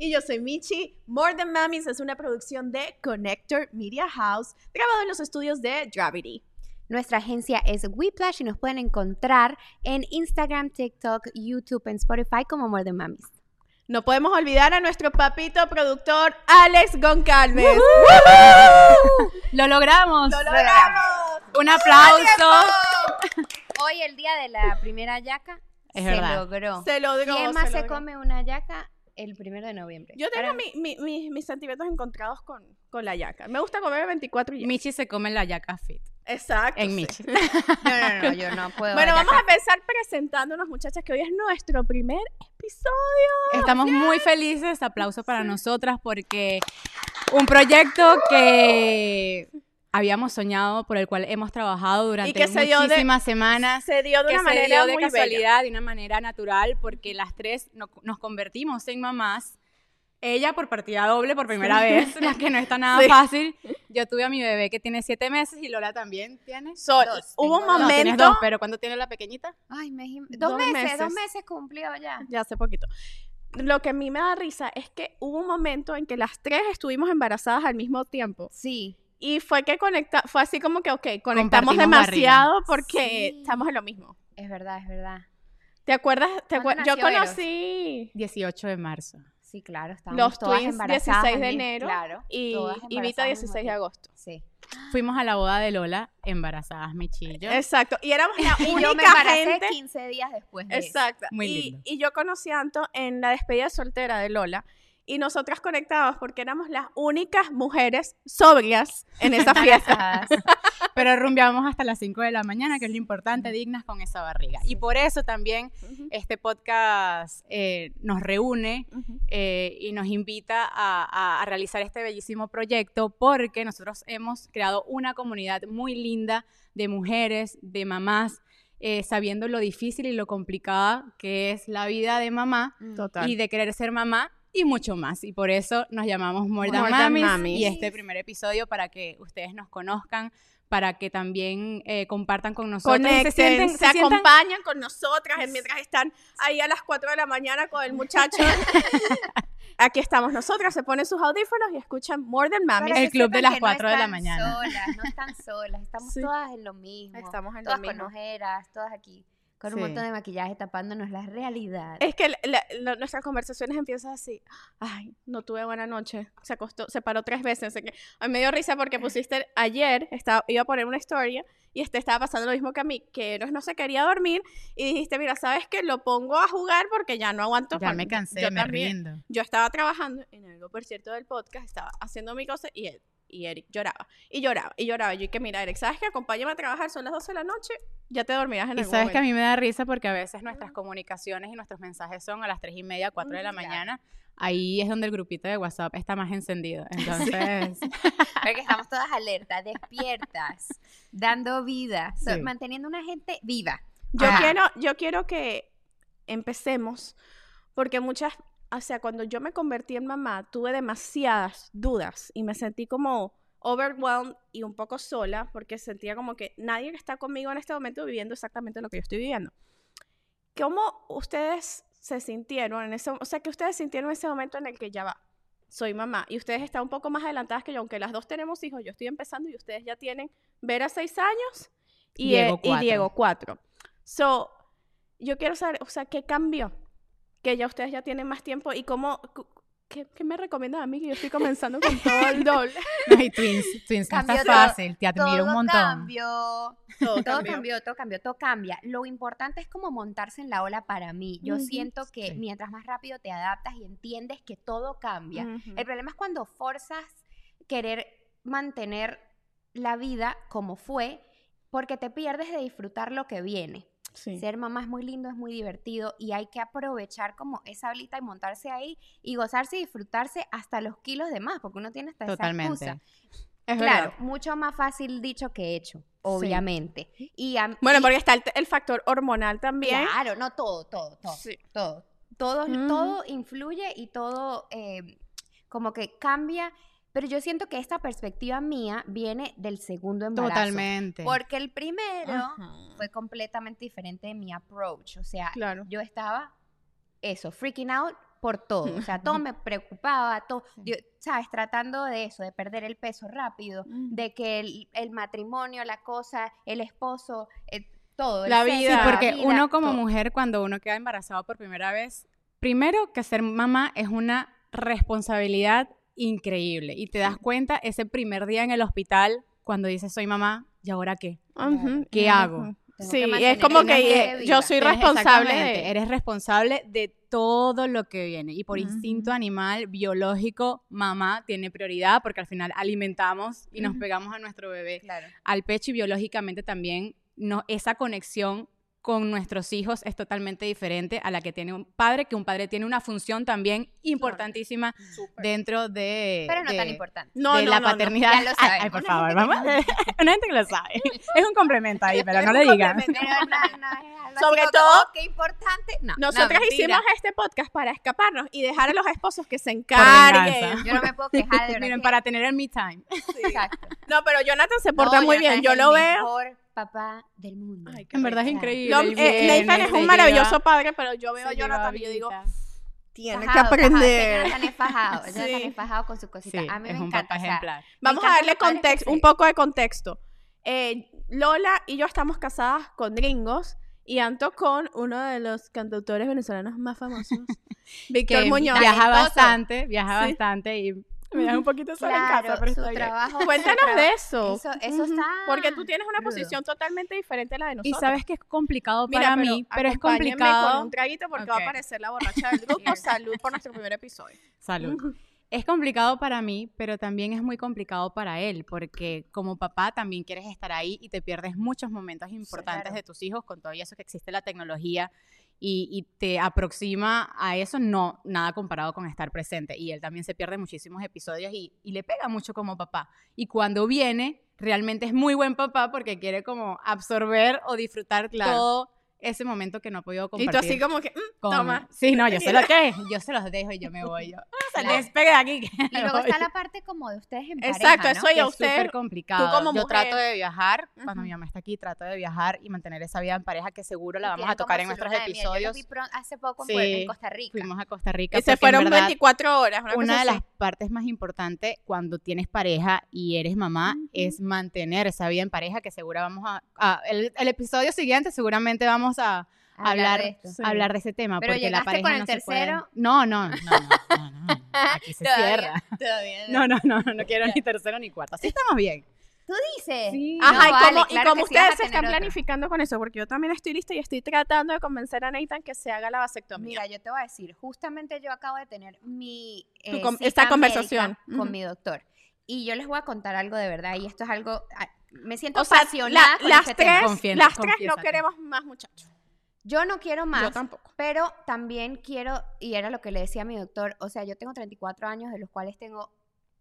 Y yo soy Michi. More Than Mamis es una producción de Connector Media House, grabado en los estudios de Gravity. Nuestra agencia es Whiplash y nos pueden encontrar en Instagram, TikTok, YouTube, en Spotify como More Than Mamis. No podemos olvidar a nuestro papito productor Alex Goncalves. ¡Lo logramos! ¡Lo logramos! Un aplauso. Hoy, el día de la primera yaca, Es se verdad. logró. Se logró. ¿Quién más se, logró. come una yaca el primero de noviembre? Yo tengo mi- mi- mi- mis sentimientos encontrados con, con la yaca. Me gusta comer 24 y. Michi se come la yaca fit. Exacto. En sí. Michi. No, no, no, yo no puedo. Bueno, la vamos yaca. a empezar presentándonos, muchachas, que hoy es nuestro primer episodio. Estamos muy felices, aplauso para nosotras porque un proyecto que habíamos soñado, por el cual hemos trabajado durante que se dio de- muchísimas semanas, Se dio de que una se manera dio de muy bella. casualidad, de una manera natural, porque las tres no- nos convertimos en mamás. Ella por partida doble por primera vez, la que no está nada Sí. fácil. Yo tuve a mi bebé que tiene siete meses y Lola también tiene. So, Dos, hubo un dos. Momento, dos, pero ¿cuándo tiene la pequeñita? Ay, me dos, Dos meses, meses. dos meses cumplió ya. ya hace poquito. Lo que a mí me da risa es que hubo un momento en que las tres estuvimos embarazadas al mismo tiempo. Sí. Y fue que conecta, fue así como que, ok, conectamos demasiado porque Sí. estamos en lo mismo. Es verdad, es verdad. ¿Te acuerdas? ¿Te ¿Cuándo acuer- Yo nació Eros? conocí 18 de marzo. Sí, claro, estábamos los todas twins embarazadas 16 de enero claro, y, y Vita embarazadas al mismo 16 de agosto. Sí. Fuimos a la boda de Lola embarazadas, Michi y yo. Exacto. Y éramos la Y única yo me embaracé gente 15 días después de eso. Exacto. Muy y, lindo. y yo conocí a Anto en la despedida soltera de Lola. Y nosotras conectábamos porque éramos las únicas mujeres sobrias en esa fiesta. Pero rumbeamos hasta las 5 de la mañana, que es lo importante, dignas con esa barriga. Y por eso también Ujú, este podcast eh, nos reúne ujú. eh, y nos invita a, a- a realizar este bellísimo proyecto porque nosotros hemos creado una comunidad muy linda de mujeres, de mamás, eh, sabiendo lo difícil y lo complicada que es la vida de mamá Total. y de querer ser mamá y mucho más. Y por eso nos llamamos More Than More Than Mamis, Mamis. y este primer episodio para que ustedes nos conozcan, para que también eh, compartan con nosotros. Conecten, se, sienten- se sientan- acompañan con nosotras en- mientras están ahí a las 4 de la mañana con el muchacho. Aquí estamos nosotras, se ponen sus audífonos y escuchan More Than Mamis. Para El club de las que no 4 de la están mañana. Solas, no están solas, estamos Sí. todas en lo mismo. Estamos en lo todas mismo. con ojeras, todas aquí, con un Sí. montón de maquillaje tapándonos la realidad. Es que la- la- la- nuestras conversaciones empiezan así. Ay, no tuve buena noche. Se acostó, se paró tres veces. Que, a mí me dio risa porque pusiste ayer, estaba, iba a poner una historia y este estaba pasando lo mismo que a mí, que Eros no se quería dormir y dijiste, mira, ¿sabes qué? Lo pongo a jugar porque ya no aguanto. Ya me cansé, yo me también. rindo. Yo estaba trabajando en algo, por cierto, del podcast, estaba haciendo mi cosa y él. Y Eric lloraba, y lloraba, y lloraba. Yo, y que mira, Eric, ¿sabes qué? Acompáñame a trabajar, son las 12 de la noche, ya te dormirás en Y algún sabes que a momento". mí me da risa porque a veces nuestras comunicaciones y nuestros mensajes son a las 3 y media, 4 de la mañana. Ahí es donde el grupito de WhatsApp está más encendido. Entonces, Porque estamos todas alertas, despiertas, dando vida, so- Sí. manteniendo una gente viva. Yo Ajá. quiero, yo quiero que empecemos, porque muchas, o sea, cuando yo me convertí en mamá, tuve demasiadas dudas y me sentí como overwhelmed y un poco sola, porque sentía como que nadie está conmigo en este momento viviendo exactamente lo que yo estoy viviendo. ¿Cómo ustedes se sintieron en ese, o sea, que ustedes sintieron ese momento en el que ya va, soy mamá, y ustedes están un poco más adelantadas que yo, aunque las dos tenemos hijos, yo estoy empezando y ustedes ya tienen Vera seis años y Diego, eh, y. Diego cuatro. So, yo quiero saber, o sea, ¿qué cambió? Que ya ustedes ya tienen más tiempo y cómo, ¿qué, qué me recomiendan a mí? Que yo estoy comenzando con todo el doble. no, y Twins, Twins no Cambió está todo, fácil, te admiro todo un montón. cambió. Todo Todo cambió. cambió, todo cambió, todo cambia. Lo importante es como montarse en la ola para mí. Yo siento que Sí. mientras más rápido te adaptas y entiendes que todo cambia. El problema es cuando forzas querer mantener la vida como fue porque te pierdes de disfrutar lo que viene. Sí. Ser mamá es muy lindo, es muy divertido y hay que aprovechar como esa olita y montarse ahí y gozarse y disfrutarse hasta los kilos de más, porque uno tiene hasta esa excusa. Es Claro, verdad. mucho más fácil dicho que hecho, obviamente. Y a- Bueno, y- porque está el, el factor hormonal también. Claro, no todo, todo, todo. Sí. Todo. Todo, Ujú. todo influye y todo eh, como que cambia. Pero yo siento que esta perspectiva mía viene del segundo embarazo. Totalmente. Porque el primero Ajá. fue completamente diferente de mi approach. O sea, Claro. yo estaba, eso, freaking out por todo. O sea, todo me preocupaba, todo, yo, ¿sabes? Tratando de eso, de perder el peso rápido, Mm. de que el, el matrimonio, la cosa, el esposo, eh, todo. el La sexo, vida. Sí, la porque vida, uno como todo. mujer, cuando uno queda embarazado por primera vez, primero que ser mamá es una responsabilidad increíble. Y te das cuenta ese primer día en el hospital cuando dices soy mamá, ¿y ahora qué? ¿Qué hago? Tengo que Sí, es como que eh, yo soy Eres responsable de... Eres responsable de todo lo que viene. Y por instinto animal, biológico, mamá tiene prioridad porque al final alimentamos y nos pegamos a nuestro bebé Claro. al pecho y biológicamente también no, esa conexión con nuestros hijos es totalmente diferente a la que tiene un padre, que un padre tiene una función también importantísima dentro de, Pero no de- tan importante. No, de no, la no, no. paternidad. Ya lo Ay, por Una favor, Una gente que lo sabe. Es un complemento ahí, pero Es no un le digan. Sobre todo- qué importante. No, Nosotras hicimos este podcast para escaparnos y dejar a los esposos que se encarguen. Yo no me puedo quejar de verdad. Miren, que- para tener el me time. Exacto. No, pero Jonathan se porta No, muy Jonathan bien. Yo lo veo. mejor papá del mundo. Ay, En verdad es increíble. Yo- eh, viene, Nathan es un maravilloso lleva- padre, pero yo veo a Jonathan y yo digo, tiene que Fajado, fajado. aprender. Jonathan es fajado. Sí. Jonathan es fajado con su cosita. Sí, a mí me un encanta. o sea, ejemplar. Vamos a encantan darle los padres que contexto, un poco de contexto. Eh, Lola y yo estamos casadas con gringos y Anto con uno de los cantautores venezolanos más famosos, Víctor que Muñoz. viaja bastante, viaja Sí. bastante y me deja un poquito sola en Claro, casa, pero está bien. trabajo. su Cuéntanos trabajo- de eso. Eso, eso Ujú. está. Porque tú tienes una rudo. posición totalmente diferente a la de Y nosotros. sabes que es complicado Mira, para mí, pero es complicado. con un traguito porque va Ok. a aparecer la borracha del grupo. Salud por nuestro primer episodio. Salud. Es complicado para mí, pero también es muy complicado para él, porque como papá también quieres estar ahí y te pierdes muchos momentos importantes claro. de tus hijos con todo eso que existe la tecnología y, y te aproxima a eso, no, nada comparado con estar presente. Y él también se pierde muchísimos episodios y, y le pega mucho como papá. Y cuando viene, realmente es muy buen papá porque quiere como absorber o disfrutar Claro. todo ese momento que no ha podido Y compartir. tú así como que, mm, con- toma. Sí, no, yo sé lo que es. Yo se los dejo y yo me voy. Yo, "Ah, Claro. despegue de aquí. Y luego está voy". la parte como de ustedes en pareja, Exacto, ¿no? eso ya es usted. súper complicado. tú como Yo mujer. trato de viajar, cuando mi mamá está aquí, trato de viajar y mantener esa vida en pareja que seguro la Y vamos a tocar en nuestros. Yo episodios. vi pro- hace poco en, Sí, en Costa Rica. Fuimos a Costa Rica. Y se fueron verdad, 24 horas. Una, Una de así. las partes más importantes cuando tienes pareja y eres mamá es mantener esa vida en pareja que seguro vamos a... a- el, el episodio siguiente seguramente vamos a, A hablar, de esto. Sí. hablar de ese tema. Pero porque la llegaste pareja con el no puede- tercero. No, no, no, no, no. Aquí se Todavía- cierra. Todavía No, no, no, no quiero ni tercero ni cuarto. Así estamos bien. ¿Tú dices? Sí. Ajá, No, y vale, como, y ustedes se están otro. planificando con eso, porque yo también estoy lista y estoy tratando de convencer a Nathan que se haga la vasectomía. Mira, yo te voy a decir, justamente yo acabo de tener mi eh, com- cita esta conversación. con mi doctor. Y yo les voy a contar algo de verdad, y esto es algo, ah, me siento o sea, apasionada la- con las este tres, las tres no queremos más muchachos. Yo no quiero Yo más, tampoco. pero también quiero, y era lo que le decía a mi doctor, o sea, yo tengo 34 años, de los cuales tengo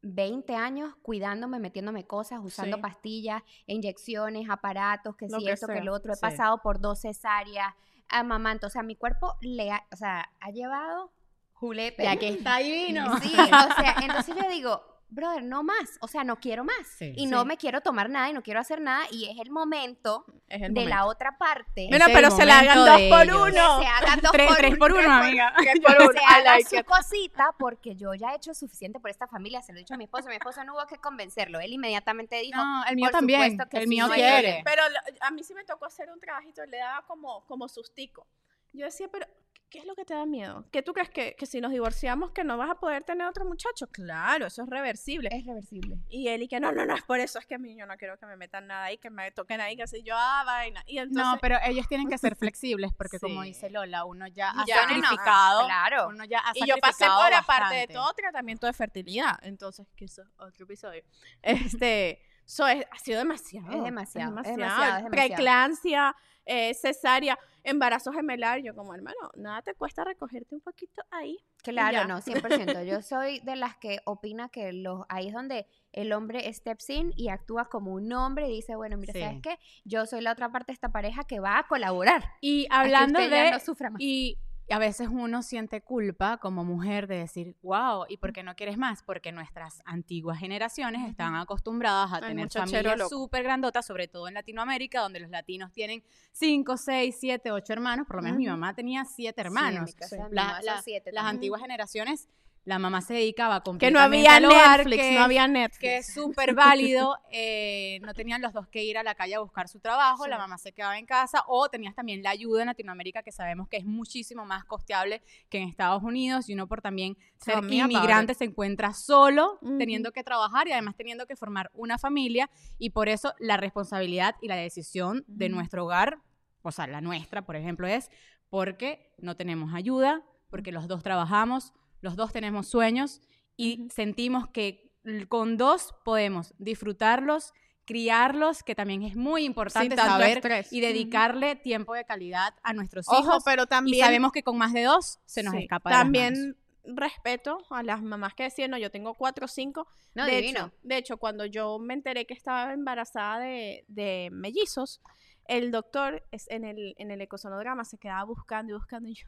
20 años cuidándome, metiéndome cosas, usando Sí. pastillas, inyecciones, aparatos, que si que esto, que sea, lo otro. He sí. pasado por dos cesáreas, amamanto. O sea, mi cuerpo le ha, o sea, ha llevado julepe. Ya que está divino. Sí, o sea, entonces yo digo, brother, no más. O sea, no quiero más. Sí. y no me quiero tomar nada y no quiero hacer nada. Y es el momento Es el de la otra parte. Es pero se la hagan dos por ellos. uno. Que se hagan dos Tres, por tres uno, por tres uno, amiga. Tres por que uno. se I haga like su it. cosita porque yo ya he hecho suficiente por esta familia, se lo he dicho a mi esposo, mi esposo no hubo que convencerlo, él inmediatamente dijo, No, el mío Por también. supuesto que El sí, mío quiere. Pero a mí sí me tocó hacer un trabajito, le daba como, como sustico. Yo decía, pero ¿qué es lo que te da miedo? ¿Qué tú crees que, que si nos divorciamos que no vas a poder tener otro muchacho? Claro, eso es reversible. Es reversible. Y él y que no, no, no, es por eso, es que a mí yo no quiero que me metan nada ahí, que me toquen ahí, que así yo, ah, vaina. Y entonces, no, pero ellos tienen que ser flexibles porque como dice Lola, uno ya ha Ya, no, sacrificado, claro. uno ya ha y yo pasé por, aparte de todo, tratamiento de fertilidad. Entonces, que eso es otro episodio. Este, eso es- ha sido demasiado. Es demasiado, es demasiado. demasiado, demasiado. Preeclampsia, eh, cesárea, embarazo gemelar. Yo como, hermano, nada te cuesta recogerte un poquito ahí. Claro, ya. no, 100%. Yo soy de las que opina que los, ahí es donde el hombre steps in y actúa como un hombre y dice, bueno, mira, Sí. ¿sabes qué? Yo soy la otra parte de esta pareja que va a colaborar. Y a que hablando de no sufra más. Y a veces uno siente culpa como mujer de decir, wow, ¿y por qué no quieres más? Porque nuestras antiguas generaciones están acompradas a tener familias súper grandotas, sobre todo en Latinoamérica, donde los latinos tienen 5, 6, 7, 8 hermanos. Por lo menos mi mamá tenía 7 Sí, en hermanos. mi casa La- la- siete Las antiguas generaciones, la mamá se dedicaba Que no completamente había al hogar, Netflix, que- no había Netflix. que es súper válido, eh, no tenían los dos que ir a la calle a buscar su trabajo, Sí. la mamá se quedaba en casa, o tenías también la ayuda en Latinoamérica, que sabemos que es muchísimo más costeable que en Estados Unidos, y uno por también ser inmigrante se encuentra solo, teniendo que trabajar y además teniendo que formar una familia, y por eso la responsabilidad y la decisión de nuestro hogar, o sea, la nuestra, por ejemplo, es porque no tenemos ayuda, porque los dos trabajamos, los dos tenemos sueños y Ujú. sentimos que con dos podemos disfrutarlos, criarlos, que también es muy importante tanto saber estrés. y dedicarle tiempo de calidad a nuestros Ojo, hijos. pero también y sabemos que con más de dos se nos Sí, escapa de las También manos. respeto a las mamás que decían, no, yo tengo cuatro o cinco. No, de, divino. hecho, de hecho, cuando yo me enteré que estaba embarazada de, de mellizos, el doctor es en el, en el ecosonograma se quedaba buscando y buscando y yo,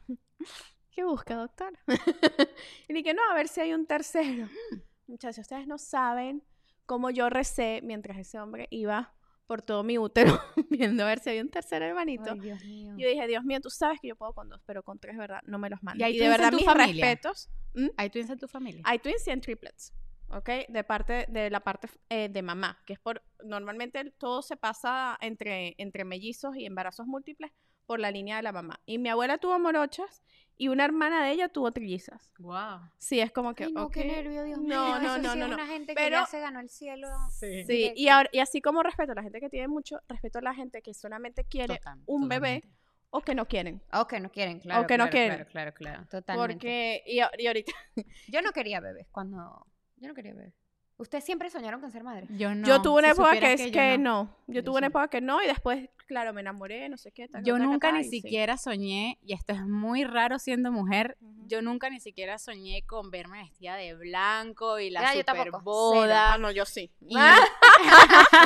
¿qué busca, doctor? y dije, no, a ver si hay un tercero. Muchachos, ustedes no saben cómo yo recé mientras ese hombre iba por todo mi útero viendo a ver si había un tercer hermanito. Ay, Dios mío. Yo dije, Dios mío, tú sabes que yo puedo con dos, pero con tres, ¿verdad? No me los mandes. ¿Y hay de twins en verdad, mis familia? respetos. ¿Mm? ¿Hay twins en tu familia? Hay twins y en triplets, ¿ok? De parte, de la parte eh, de mamá, que es por, normalmente todo se pasa entre, entre mellizos y embarazos múltiples por la línea de la mamá. Y mi abuela tuvo morochas y una hermana de ella tuvo trillizas. Wow. Sí, es como que, Ay, no, qué ok. nervio, Dios mío. No, no, no, sí no, no. una gente que Pero- ya se ganó el cielo. Sí. Sí, y, ahora, y así como respeto a la gente que tiene mucho, respeto a la gente que solamente quiere Total, un bebé totalmente. o que no quieren. O que no quieren, claro. que no claro, quieren. Claro, claro, claro. Totalmente. Porque, y, y ahorita, Yo no quería bebés cuando... Yo no quería bebés. ¿Ustedes siempre soñaron con ser madre? Yo no. yo tuve una si época que es que, yo no. Yo, Yo tuve una época que no y después, claro, me enamoré, no sé qué. taca, Yo nunca ni sí. siquiera soñé, y esto es muy raro siendo mujer, yo nunca ni siquiera soñé con verme vestida de blanco y la Ya, yo super tampoco, boda. Ah, no, yo sí. y-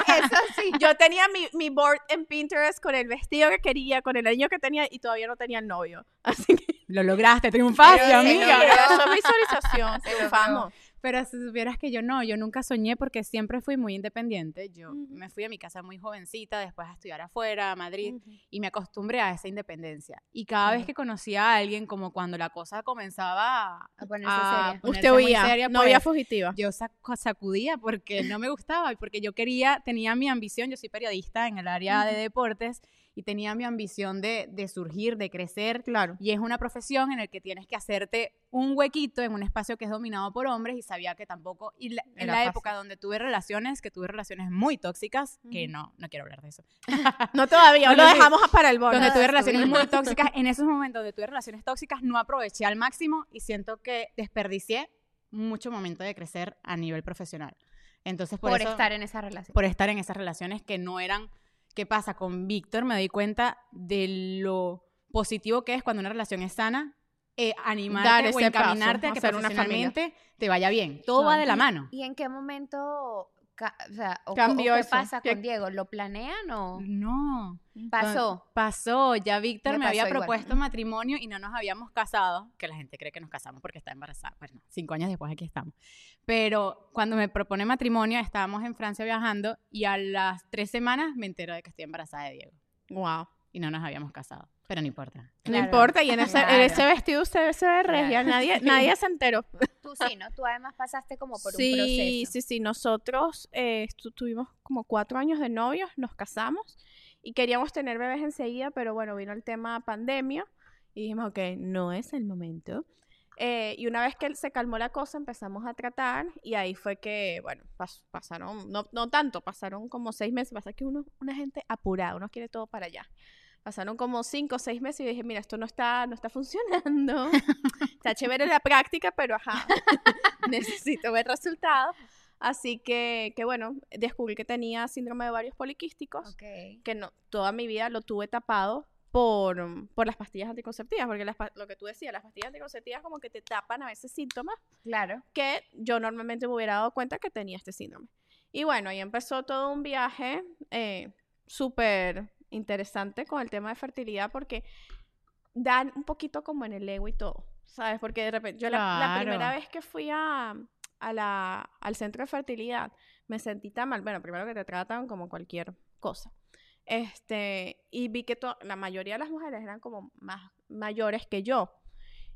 Eso sí. Yo tenía mi, mi board en Pinterest con el vestido que quería, con el anillo que tenía y todavía no tenía el novio. Así que, Lo lograste, triunfaste, amiga. logró. eso es visualización, triunfamos. Pero si supieras que yo no, yo nunca soñé porque siempre fui muy independiente. Yo me fui a mi casa muy jovencita, después a estudiar afuera, a Madrid, y me acostumbré a esa independencia. Y cada vez que conocía a alguien, como cuando la cosa comenzaba a, ponerse a seria. ponerse Usted muy huía, seria, no había pues, fugitiva. yo sac- sacudía porque no me gustaba y porque yo quería, tenía mi ambición, yo soy periodista en el área de deportes y tenía mi ambición de, de surgir, de crecer. Claro. Y es una profesión en la que tienes que hacerte un huequito en un espacio que es dominado por hombres y sabía que tampoco, y la- en la fácil. época donde tuve relaciones, que tuve relaciones muy tóxicas, que no, no quiero hablar de eso, No todavía, lo dejamos para el bono. donde tuve relaciones muy tóxicas, en esos momentos donde tuve relaciones tóxicas no aproveché al máximo y siento que desperdicié mucho momento de crecer a nivel profesional. Entonces, por, Por, eso, estar en esa relación. por estar en esas relaciones que no eran... ¿Qué pasa? Con Víctor me doy cuenta de lo positivo que es cuando una relación es sana, eh, animarte Dar o paso, encaminarte a que hacer una familia. profesionalmente te vaya bien. Todo va de la mano. ¿Y en qué momento o sea, o, Cambió o qué eso? pasa ¿Qué- con Diego? ¿Lo planean o No. pasó? Pasó, ya Víctor Me me, había igual. propuesto matrimonio y no nos habíamos casado, que la gente cree que nos casamos porque está embarazada. Bueno, cinco años después aquí estamos. Pero cuando me propone matrimonio, estábamos en Francia viajando y a las tres semanas me entero de que estoy embarazada de Diego Wow. Y no nos habíamos casado. Pero no importa. No Claro, importa, y en ese, en ese vestido usted se ve regia, Claro. nadie, nadie se enteró. Tú sí, ¿no? Tú además pasaste como por sí, un proceso. sí, sí, nosotros eh, tuvimos como cuatro años de novios, nos casamos y queríamos tener bebés enseguida, pero bueno, vino el tema pandemia Y dijimos, ok, no es el momento. Eh, y una vez que se calmó la cosa, empezamos a tratar y ahí fue que, bueno, pas- pasaron, no, no tanto, pasaron como seis meses, pasa que uno, una gente apurada, uno quiere todo para allá. Pasaron como cinco o seis meses y dije, mira, esto no está, no está funcionando. está chévere la práctica, pero ajá, necesito ver resultados. Así que, que bueno, descubrí que tenía síndrome de varios poliquísticos Ok. que no, toda mi vida lo tuve tapado por, por las pastillas anticonceptivas, porque las lo que tú decías, las pastillas anticonceptivas como que te tapan a veces síntomas Claro. que yo normalmente me hubiera dado cuenta que tenía este síndrome. Y bueno, ahí empezó todo un viaje eh, súper interesante con el tema de fertilidad, porque dan un poquito como en el ego y todo, ¿sabes? Porque de repente, yo la, la primera vez que fui a, a la, al centro de fertilidad, me sentí tan mal. Bueno, primero que te tratan como cualquier cosa. Este, y vi que to- la mayoría de las mujeres eran como más mayores que yo.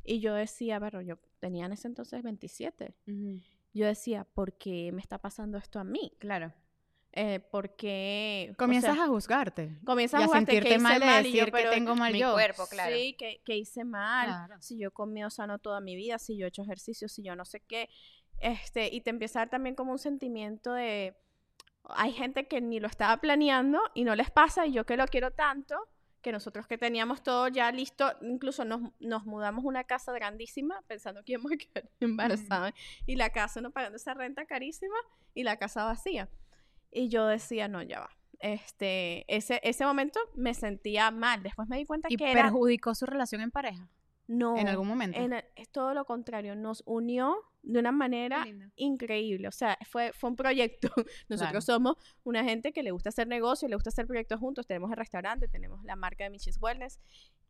Y yo decía, pero yo tenía en ese entonces 27. Yo decía, ¿por qué me está pasando esto a mí? Claro. Eh, ¿Por qué? o Comienzas sea, a juzgarte. comienzas y a jugarte, ¿qué sentirte hice mal de mal? Y yo, decir que pero tengo mal mi yo. cuerpo, claro. Sí, que, que hice mal, Claro. si yo he comido sano toda mi vida, si yo he hecho ejercicio, si yo no sé qué. Este, y te empieza a dar también como un sentimiento de, hay gente que ni lo estaba planeando y no les pasa, y yo que lo quiero tanto, que nosotros que teníamos todo ya listo, incluso nos, nos mudamos a una casa grandísima pensando que íbamos a quedar embarazadas, y la casa, uno pagando esa renta carísima y la casa vacía. Y yo decía, no, ya va. Este, ese, ese momento me sentía mal. Después me di cuenta Y que era perjudicó su relación en pareja no, en algún momento. en el- es todo lo contrario, nos unió de una manera increíble. O sea, fue, fue un proyecto. Nosotros Claro. somos una gente que le gusta hacer negocio, le gusta hacer proyectos juntos. Tenemos el restaurante, tenemos la marca de Michis Wellness.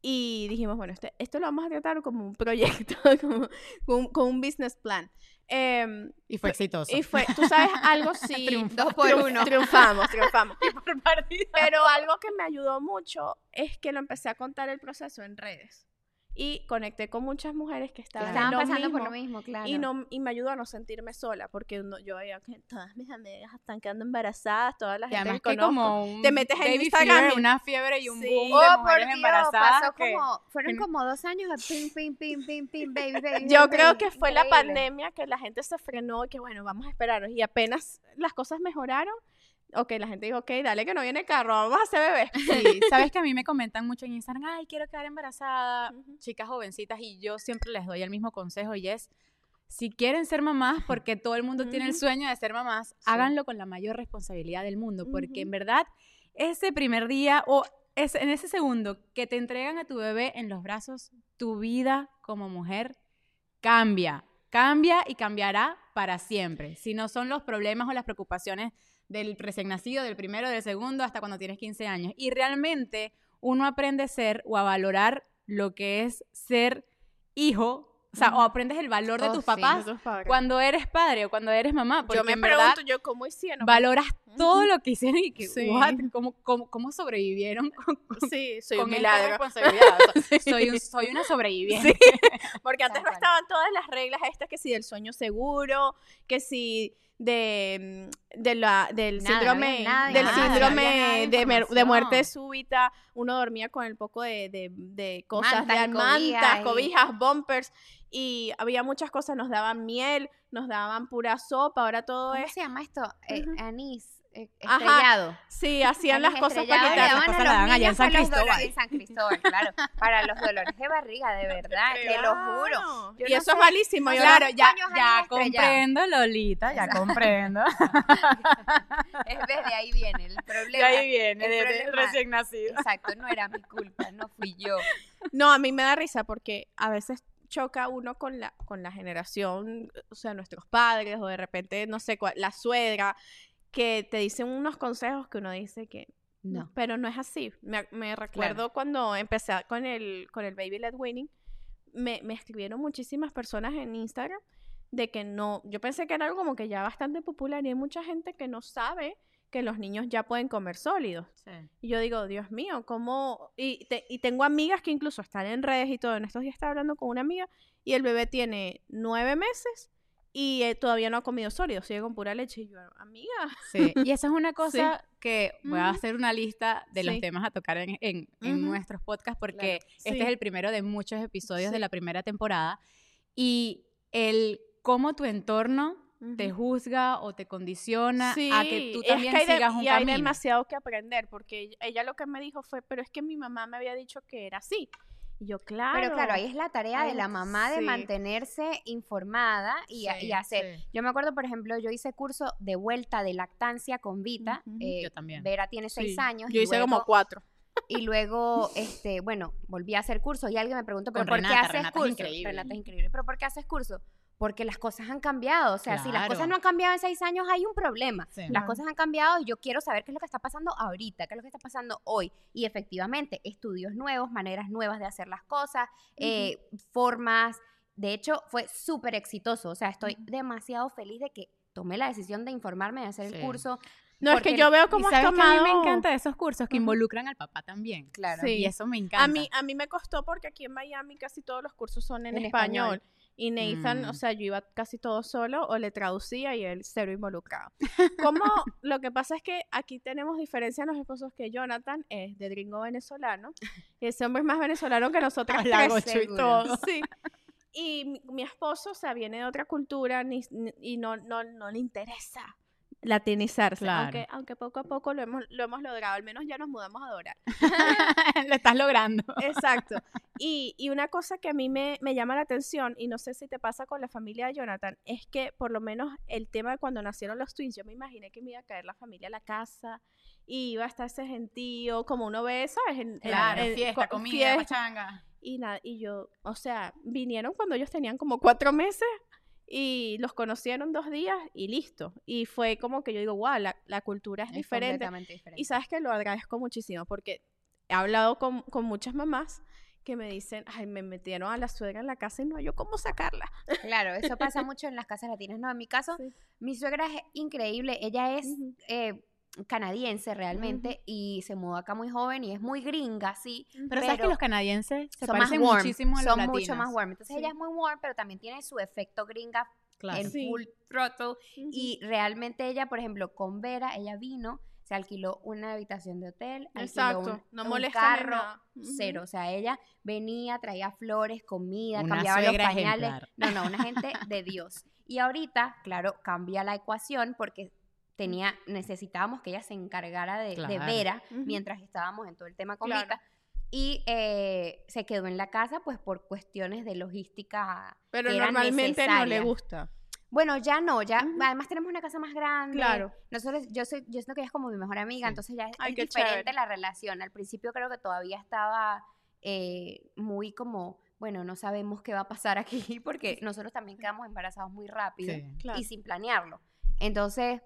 Y dijimos, bueno, este, esto lo vamos a tratar como un proyecto, como, con, un- con un business plan. Em, y fue exitoso. y fue, tú sabes, algo sí. Dos por triunf- uno. Triunfamos, triunfamos. por partida. Pero algo que me ayudó mucho es que lo empecé a contar el proceso en redes. Y conecté con muchas mujeres que estaban, en Estaban lo pasando por lo mismo, claro. Y, no, y me ayudó a no sentirme sola, porque no- yo veía que todas mis amigas están quedando embarazadas, toda la Y gente que conozco. como un te metes en Instagram y- una fiebre y un Sí. boom Oh, de por mujeres Dios, embarazadas pasó que- como, fueron como dos años de pim, pim, pim, pim, pim, baby, baby. Yo baby, creo que fue la pandemia que la gente se frenó y que bueno, vamos a esperarnos. Y apenas las cosas mejoraron, ok, la gente dijo, ok, dale que no viene carro, vamos a hacer bebé. Sí, sabes que a mí me comentan mucho en Instagram, ay, quiero quedar embarazada, Ujú. chicas jovencitas, y yo siempre les doy el mismo consejo y es, si quieren ser mamás, porque todo el mundo tiene el sueño de ser mamás, háganlo con la mayor responsabilidad del mundo, porque en Ujú. verdad ese primer día o ese- en ese segundo que te entregan a tu bebé en los brazos, tu vida como mujer cambia, cambia y cambiará para siempre. Si no son los problemas o las preocupaciones del recién nacido, del primero, del segundo, hasta cuando tienes 15 años. Y realmente uno aprende a ser o a valorar lo que es ser hijo, o sea, o aprendes el valor de Oh, tus sí. papás cuando eres padre o cuando eres mamá, porque yo me en verdad pregunto yo cómo hicieron. valoras todo Ujú. lo que hicieron y que, Sí. what, ¿cómo, cómo, cómo sobrevivieron con, Sí, soy con un milagro. responsabilidad? O sea, soy, un- soy una sobreviviente. Porque antes no estaban todas las reglas estas, que si del sueño seguro, que si de, mm, de la, del Nada, síndrome, del nada, había síndrome de de, muerte súbita, uno dormía con el poco de, de, de cosas, Mantas de mantas, cobijas bumpers, y había muchas cosas, nos daban miel, nos daban pura sopa, ahora todo ¿Cómo es... se llama esto? Eh, anís Ajá. estrellado. Sí, hacían las cosas para quitar. Daban cosas la dan allá en San Cristóbal. dolores- En San Cristóbal, claro. Para los dolores de barriga, de verdad, te lo juro. Yo y no eso es malísimo. yo Claro, la- ya, ya comprendo, Lolita, ya Exacto. comprendo. Es desde ahí viene el De problema. ahí viene, el de, de problema- recién nacido. Exacto, no era mi culpa, no fui yo. No, a mí me da risa porque a veces choca uno con la, con la generación, o sea, nuestros padres o de repente, no sé, cuál- la suegra, que te dicen unos consejos que uno dice que No. pero no es así. Me, me recuerdo cuando empecé con el, con el Baby Led Winning, me, me escribieron muchísimas personas en Instagram de que no, yo pensé que era algo como que ya bastante popular y hay mucha gente que no sabe que los niños ya pueden comer sólidos. Y yo digo, Dios mío, ¿cómo? Y, te- y tengo amigas que incluso están en redes y todo. En estos días estaba hablando con una amiga y el bebé tiene nueve meses y eh, todavía no ha comido sólido, sigue con pura leche. Y yo, amiga. Sí, y esa es una cosa que voy a hacer una lista de los Sí. temas a tocar en, en- en Ujú. nuestros podcasts porque este Sí. es el primero de muchos episodios de Sí. la primera temporada y el cómo tu entorno te juzga o te condiciona a que tú es también hay de- sigas un y hay camino. demasiado que aprender, porque ella, ella lo que me dijo fue, pero es que mi mamá me había dicho que era así. Y yo, claro. Pero claro, ahí es la tarea de la mamá de mantenerse informada y, hacer. sí. Yo me acuerdo, por ejemplo, yo hice curso de vuelta de lactancia con Vita. Eh, Yo también. Vera tiene seis años. Yo hice como cuatro. Y luego, este, bueno, volví a hacer curso y alguien me preguntó, ¿pero Con por qué haces Renata es curso? increíble. Renata es increíble. ¿Pero por qué haces curso? Porque las cosas han cambiado. O sea, si las cosas no han cambiado en seis años, hay un problema. Sí. Las cosas han cambiado y yo quiero saber qué es lo que está pasando ahorita, qué es lo que está pasando hoy. Y efectivamente, estudios nuevos, maneras nuevas de hacer las cosas, eh, formas. De hecho, fue súper exitoso. O sea, estoy demasiado feliz de que tomé la decisión de informarme, de hacer Sí. el curso. No, es que yo veo cómo has sabes que a mí me tomado- encanta esos cursos que involucran al papá también. Claro. Sí. Y eso me encanta. A mí, a mí me costó porque aquí en Miami casi todos los cursos son en, En español. español. Y Nathan, o Mm. sea, yo iba casi todo solo o le traducía y él cero involucrado. Como lo que pasa es que aquí tenemos diferencia en los esposos que Jonathan es de gringo venezolano. Y ese hombre es más venezolano que nosotras tres. y todo. Sí. Y mi, mi esposo, o sea, viene de otra cultura ni- ni- y no, no, no le interesa latinizarse. Claro. Aunque, aunque poco a poco lo hemos, lo hemos logrado. Al menos ya nos mudamos a adorar. Lo estás logrando. Exacto. Y, y una cosa que a mí me, me llama la atención, y no sé si te pasa con la familia de Jonathan, es que por lo menos el tema de cuando nacieron los twins, yo me imaginé que me iba a caer la familia a la casa y iba a estar ese gentío, como uno ve, ¿sabes? En, Claro, en- fiesta, comida, fiesta, pachanga. y nada, y yo, o sea, vinieron cuando ellos tenían como cuatro meses y los conocieron dos días y listo. Y fue como que yo digo, wow, la, la cultura es, Es diferente. diferente. Y sabes que lo agradezco muchísimo porque he hablado con, con muchas mamás que me dicen, ay, me metieron a la suegra en la casa y no yo cómo sacarla. Claro, eso pasa mucho en las casas latinas. No, en mi caso, Sí. mi suegra es increíble. Ella es Ujú. eh, canadiense realmente y se mudó acá muy joven y es muy gringa, sí. Pero, sabes que los canadienses se son más parecen warm, muchísimo a los son latinos. mucho más warm. Entonces Sí. ella es muy warm, pero también tiene su efecto gringa Claro. en Sí. full throttle. Y realmente ella, por ejemplo, con Vera, ella vino, se alquiló una habitación de hotel, alquiló Exacto, un, no un carro, nada. Cero. O sea, ella venía, traía flores, comida, Una cambiaba los pañales. ejemplar. No, no, una gente de Dios. Y ahorita, claro, cambia la ecuación porque tenía, necesitábamos que ella se encargara de, de Claro. Vera Ujú. mientras estábamos en todo el tema con Claro. Vita. Y eh, se quedó en la casa pues por cuestiones de logística. Pero normalmente no le gusta. Bueno, ya no, ya. Ujú. Además tenemos una casa más grande. Claro. Nosotros, yo soy, yo siento que ella es como mi mejor amiga, Sí. entonces ya es, Ay, es diferente chévere. la relación. Al principio creo que todavía estaba eh, muy como, bueno, no sabemos qué va a pasar aquí, porque nosotros también quedamos embarazados muy rápido Sí. Claro. y sin planearlo. Entonces,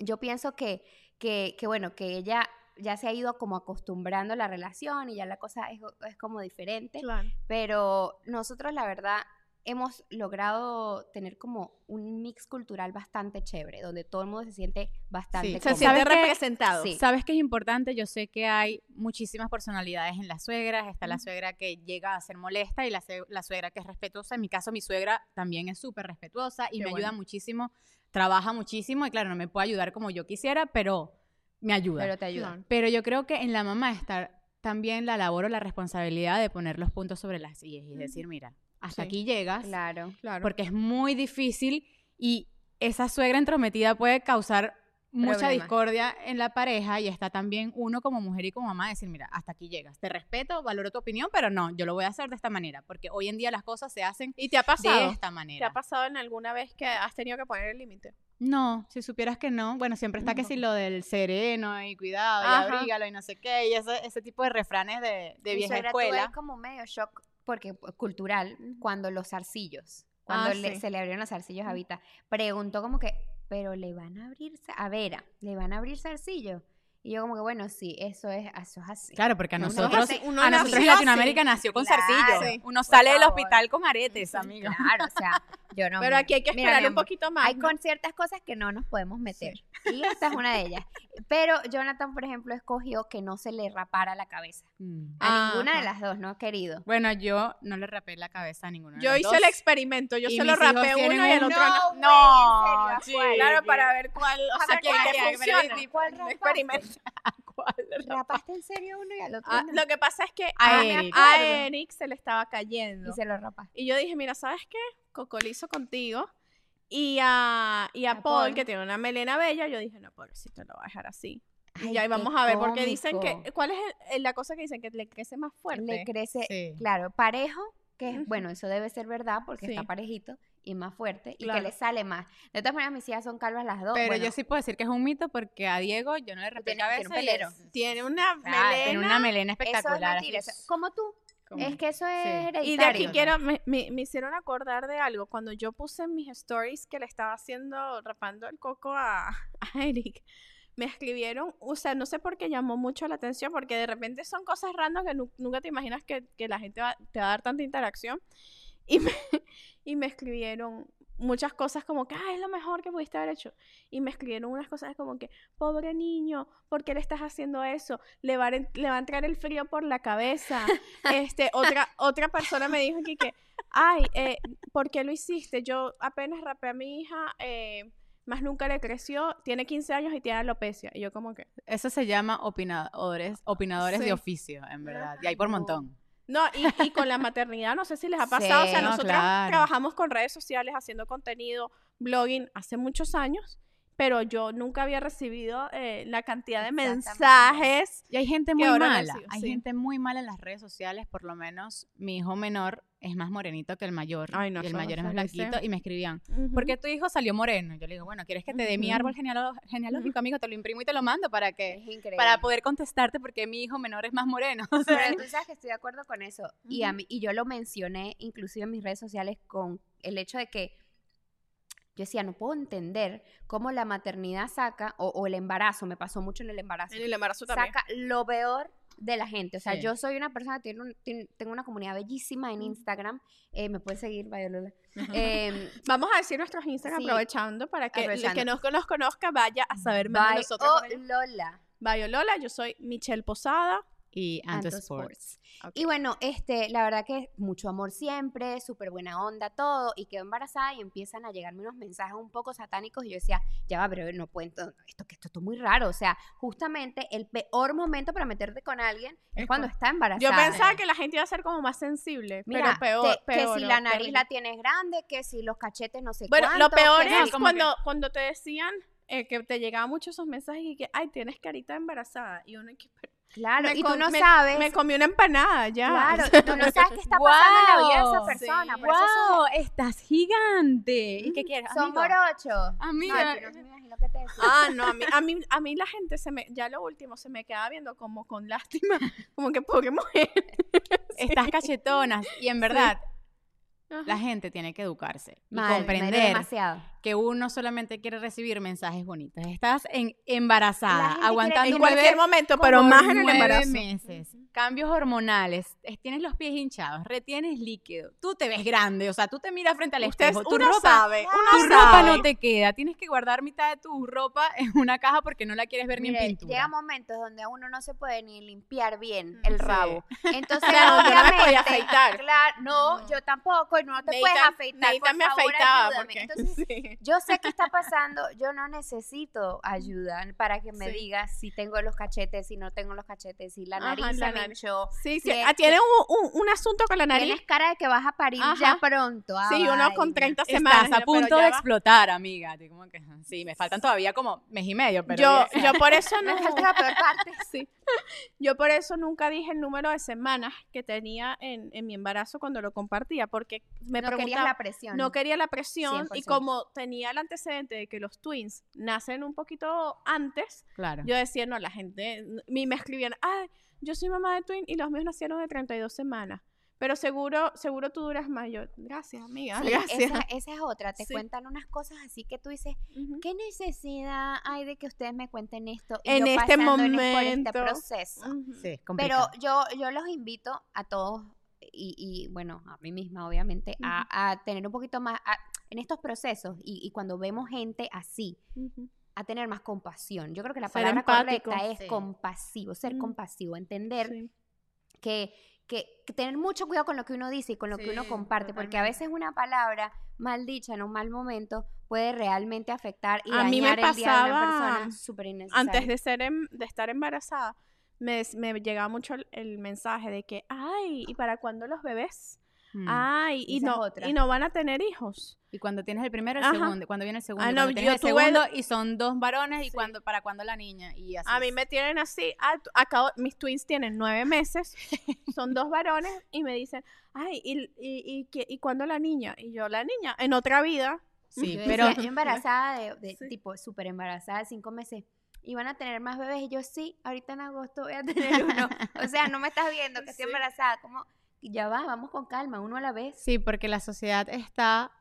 yo pienso que, que, que, bueno, que ella ya se ha ido como acostumbrando a la relación y ya la cosa es, es como diferente. Claro. Pero nosotros, la verdad, hemos logrado tener como un mix cultural bastante chévere, donde todo el mundo se siente bastante Sí. Se siente representado. Sí. ¿Sabes qué es importante? Yo sé que hay muchísimas personalidades en las suegras. Está la suegra que llega a ser molesta y la, la suegra que es respetuosa. En mi caso, mi suegra también es súper respetuosa y Qué me bueno. ayuda muchísimo, trabaja muchísimo y claro, no me puede ayudar como yo quisiera, pero me ayuda. Pero Pero, te ayuda. Claro. yo creo que en la mamá está también la labor o la responsabilidad de poner los puntos sobre las sillas y decir, mira, hasta Sí. aquí llegas Claro. Claro. porque es muy difícil y esa suegra entrometida puede causar mucha discordia en la pareja y está también uno como mujer y como mamá decir, mira, hasta aquí llegas, te respeto, valoro tu opinión, pero no, yo lo voy a hacer de esta manera, porque hoy en día las cosas se hacen ¿Y te ha de pasado? esta ¿Te ha manera. pasado en alguna vez que has tenido que poner el límite? No, si supieras que no, bueno, siempre está que si lo del sereno y cuidado y Ajá. abrígalo y no sé qué, y ese, ese tipo de refranes de, de vieja escuela. como un medio shock porque cultural Ujú. cuando los zarcillos, cuando Ah, le- sí. se le abrieron los zarcillos a. Vita, preguntó como que, pero le van a abrir, a Vera, le van a abrir zarcillos. Y yo como que, bueno, sí, eso es, eso es así. Claro, porque a nosotros, uno a nosotros en Latinoamérica nació con Claro, zarcillo. sí, Uno sale del hospital con aretes, amigo. Claro, o sea, yo no. Pero me- aquí hay que esperar un poquito más. Hay ¿no? con ciertas cosas que no nos podemos meter. Y esta es una de ellas. Pero Jonathan, por ejemplo, escogió que no se le rapara la cabeza. Mm. A ninguna de las dos, no ha querido. Bueno, yo no le rapé la cabeza a ninguno de Yo hice dos. el experimento, yo se lo rapé uno y el otro no. No, en serio, sí. ¿cuál? Claro, para ver cuál, o sea, ¿A que, quién, funciona. di- ¿Cuál Un rapaste? experimento. ¿Cuál? ¿Rapaste en serio uno y al otro Ah, no? lo que pasa es que A a, Eric. a Eric se le estaba cayendo. Y se lo rapaste. Y yo dije, mira, ¿sabes qué? Cocolizo contigo. Y a, y a, A Paul, Paul. que tiene una melena bella, yo dije, no, pobrecito, lo voy a dejar así. Ay, y ahí vamos a ver, porque dicen que, ¿cuál es el- la cosa que dicen? Que le crece más fuerte. Le crece, Sí. claro, parejo, que es, bueno, eso debe ser verdad porque Sí. está parejito y más fuerte y Claro. que le sale más. De todas maneras, mis hijas son calvas las dos. Pero bueno, yo sí puedo decir que es un mito porque a Diego yo no le rapé tiene- tiene un y pelero. es- Tiene una melena. Tiene una melena eso es espectacular. mentira. así. eso- como tú. Como- Es que eso es Sí. hereditario. Y de aquí quiero, me, me- me hicieron acordar de algo. Cuando yo puse en mis stories que le estaba haciendo, rapando el coco a, a Eric, me escribieron, o sea, no sé por qué llamó mucho la atención, porque de repente son cosas random que nu- nunca te imaginas que, que la gente va- te va a dar tanta interacción. Y me, y me escribieron muchas cosas como que, ah, es lo mejor que pudiste haber hecho. Y me escribieron unas cosas como que, pobre niño, ¿por qué le estás haciendo eso? Le va a, le va a entrar el frío por la cabeza. este, otra, otra persona me dijo aquí que, ay, eh, ¿por qué lo hiciste? Yo apenas rapé a mi hija, eh, más nunca le creció, tiene 15 años y tiene alopecia. Y yo como que, Eso se llama opinadores, opinadores Sí. de oficio, en verdad. Y hay por montón. No, y, y con la maternidad, no sé si les ha pasado. o sea. No, nosotros claro. trabajamos con redes sociales, haciendo contenido, blogging hace muchos años, pero yo nunca había recibido eh, la cantidad de mensajes. Y hay gente muy mala. recibo, Hay sí. gente muy mala en las redes sociales. Por lo menos mi hijo menor es más morenito que el mayor. Ay, no, y el mayor es más blanquito. Y me escribían, Ujú. ¿por qué tu hijo salió moreno? Yo le digo, bueno, ¿quieres que te dé mi árbol genealógico, amigo? Te lo imprimo y te lo mando para que Es increíble. para poder contestarte porque mi hijo menor es más moreno. O sea, Pero tú sabes que estoy de acuerdo con eso. Y, a mí, y yo lo mencioné inclusive en mis redes sociales con el hecho de que yo decía, no puedo entender cómo la maternidad saca, o, o el embarazo, me pasó mucho en el embarazo, En el embarazo también. saca lo peor de la gente. O sea, Sí. yo soy una persona que tiene un- tiene- tengo una comunidad bellísima en Instagram. eh, me puedes seguir, Vayolola. Em, Vamos a decir nuestros Instagram Sí. aprovechando para que el que no nos conozca vaya a saber más de nosotros. allá. Lola. Vayolola, yo soy Michelle Posada. Y Anto Anto Sports. Ok. Y bueno, este, la verdad que mucho amor siempre, súper buena onda, todo, y quedo embarazada y empiezan a llegarme unos mensajes un poco satánicos y yo decía, ya va, pero no puedo, esto que esto, es muy raro, o sea, justamente el peor momento para meterte con alguien es Es cuando cu- está embarazada. Yo pensaba que la gente iba a ser como más sensible, Mira, pero peor, te- peor, que si la nariz terrible. la tienes grande, que si los cachetes no sé Bueno, cuánto. lo peor que es si- como cuando, cuando te decían eh, que te llegaban muchos esos mensajes y que, ay, tienes carita embarazada. Y uno que, "Pero Claro, me y tú no me- sabes. Me comí una empanada ya. Claro, y tú no sabes qué está pasando en la vida de esa persona. sí. Por eso son- ¡Wow! ¡Estás gigante! ¿Y qué quieres? son morochos. Amiga. No me imagino qué te decía. Ah, no, a mí, a mí, a mí la gente se me, ya lo último, se me queda viendo como con lástima, como que pobre mujer. Estás cachetonas. Y en verdad, la gente tiene que educarse y Mal, duele comprender demasiado. Que uno solamente quiere recibir mensajes bonitos. Estás en, embarazada, aguantando en cualquier momento, pero más en el embarazo. meses, cambios hormonales, es- tienes los pies hinchados, retienes líquido, tú te ves grande, o sea, tú te miras frente al Ustedes, espejo, tu ropa, sabe, tu uno ropa sabe. no te queda, tienes que guardar mitad de tu ropa en una caja porque no la quieres ver ni en Mire, pintura. llega momentos donde a uno no se puede ni limpiar bien Mm, el sí. rabo. Entonces, Claro, yo no me obviamente, afeitar. Claro, no, No. yo tampoco, y no te Neita- puedes afeitar. Neita por me favor, afeitaba porque Entonces, sí. Yo sé qué está pasando, yo no necesito ayuda para que me Sí. digas si tengo los cachetes, si no tengo los cachetes, si la Ajá, nariz la se me hinchó. Sí, si sí, es ah, tiene que un, un- un asunto con la nariz. Tienes cara de que vas a parir Ajá. ya pronto. ah, Sí, uno con vaina. 30 semanas. Estás a punto de va. explotar, amiga. Así como que, sí, me faltan todavía como mes y medio, pero Yo, yo por eso no. Me falta la peor parte. Sí. Yo por eso nunca dije el número de semanas que tenía en, en mi embarazo cuando lo compartía, porque me no preguntaba, la presión. no quería la presión y 100%. como tenía el antecedente de que los twins nacen un poquito antes, claro. yo decía, no, la gente, y me escribían, ay, yo soy mamá de twin y los míos nacieron de 32 semanas. Pero seguro, seguro tú duras más. Yo, gracias, amiga. Sí, gracias. esa, esa es otra. Te Sí. cuentan unas cosas así que tú dices. ¿qué necesidad hay de que ustedes me cuenten esto? Y En yo este pasando en- por momento. este proceso. Sí, es Pero yo, yo los invito a todos y, y, bueno, a mí misma obviamente, a, a tener un poquito más, a- en estos procesos y, y cuando vemos gente así, Ujú. a tener más compasión. Yo creo que la Ser palabra empático. correcta es Sí. compasivo, ser Mm. compasivo, entender Sí. que, que, que tener mucho cuidado con lo que uno dice y con lo que uno Sí, comparte, porque a totalmente. veces una palabra mal dicha en un mal momento puede realmente afectar y A mí me dañar el día de una pasaba persona súper innecesario. Antes de, ser em- de estar embarazada, me, me llegaba mucho el, el mensaje de que, ay, ¿y para cuándo los bebés? Mm. Ay, y no, otra. y no van a tener hijos. Y cuando tienes el primero, el Ajá. segundo. Cuando viene el segundo. Ah, y no, cuando yo el tuve- segundo y son dos varones. Y Sí. cuando, para cuándo la niña. Y así. A mí me tienen así, ah, tú- acabo, mis twins tienen nueve meses, son dos varones y me dicen, ay, ¿y, y, y, y cuándo la niña? Y yo, la niña, en otra vida. Sí, Yo pero. decía, embarazada de, de Sí. tipo súper embarazada de cinco meses. Y van a tener más bebés. Y yo, sí, ahorita en agosto voy a tener uno. O sea, no me estás viendo que estoy Sí. embarazada. Como, ya va, vamos con calma, uno a la vez. Sí, porque la sociedad está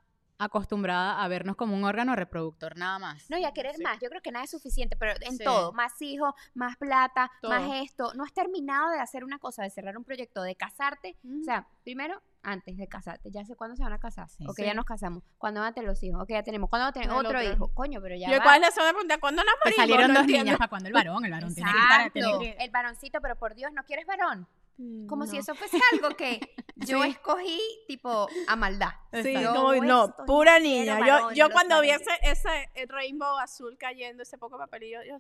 acostumbrada a vernos como un órgano reproductor nada más. No, y a querer Sí. más. Yo creo que nada es suficiente, pero en Sí. todo. Más hijos, más plata, más esto. No has terminado de hacer una cosa, de cerrar un proyecto, de casarte. O sea, primero, antes de casarte. Ya sé cuándo se van a casar. Sí. ok, Sí. ya nos casamos. ¿Cuándo van a tener los hijos? Ok, ya tenemos. ¿Cuándo van a tener otro, otro. hijo? Coño, pero ya yo, va. ¿cuál es la segunda pregunta? ¿Cuándo nos Te morimos? salieron No dos entiendo. niñas. ¿Para cuándo el varón? El varón tiene que estar. tiene Exacto. que- El varoncito, pero por Dios, ¿no quieres varón? Como si eso fuese algo que yo Sí. escogí, tipo, a maldad. Sí, Yo como, no, pura niña. Yo, yo cuando vi ese, ese eh, rainbow azul cayendo, ese poco papelillo, yo,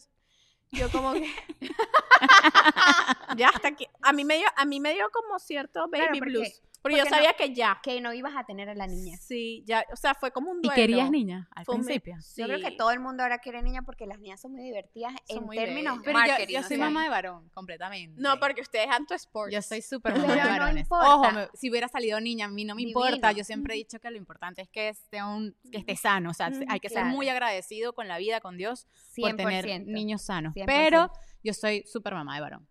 yo como que... ya hasta aquí. A mí me dio, a mí me dio como cierto baby Claro, blues. Porque, yo porque no- sabía que ya. Que no ibas a tener a la niña. Sí, ya, o sea, fue como un ¿Y duelo. querías niña al Fue principio? Yo creo que Sí. todo el mundo ahora quiere niña porque las niñas son muy divertidas Son en muy términos bellas. Pero yo, marketing. yo soy sea, mamá de varón, completamente. No, porque ustedes anto sports. Yo soy súper mamá de no varones. importa. Ojo, me- si hubiera salido niña, a mí no me importa. Divino. Yo siempre he dicho que lo importante es que esté, un, que esté sano. O sea, Ujú, hay que ser claro. muy agradecido con la vida, con Dios, por tener 100%. niños sanos. 100%. Pero yo soy súper mamá de varón.